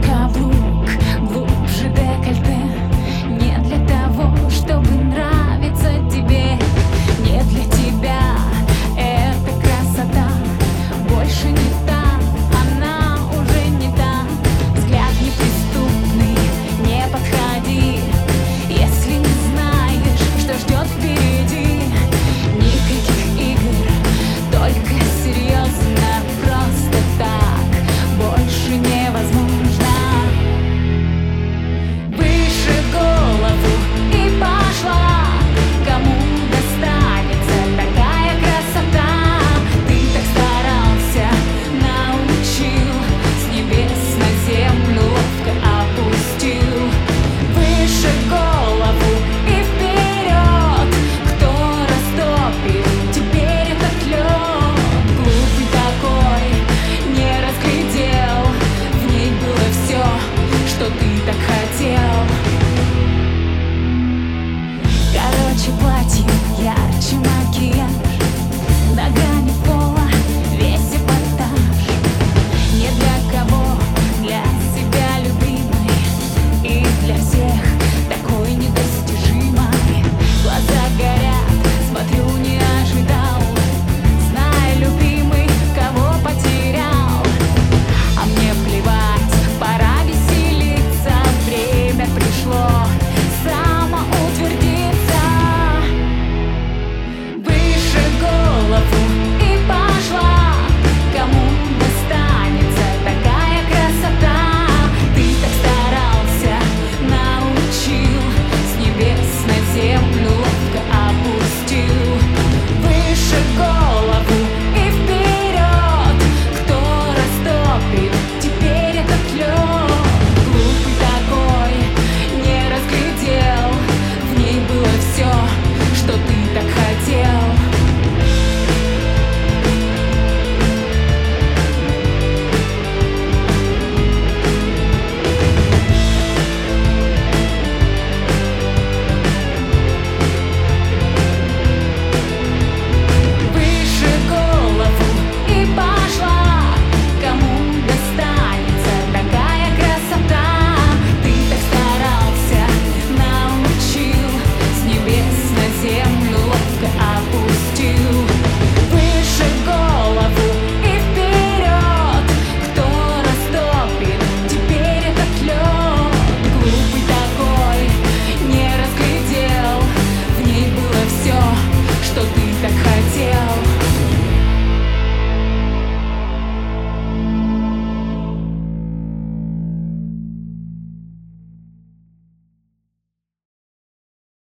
macabro.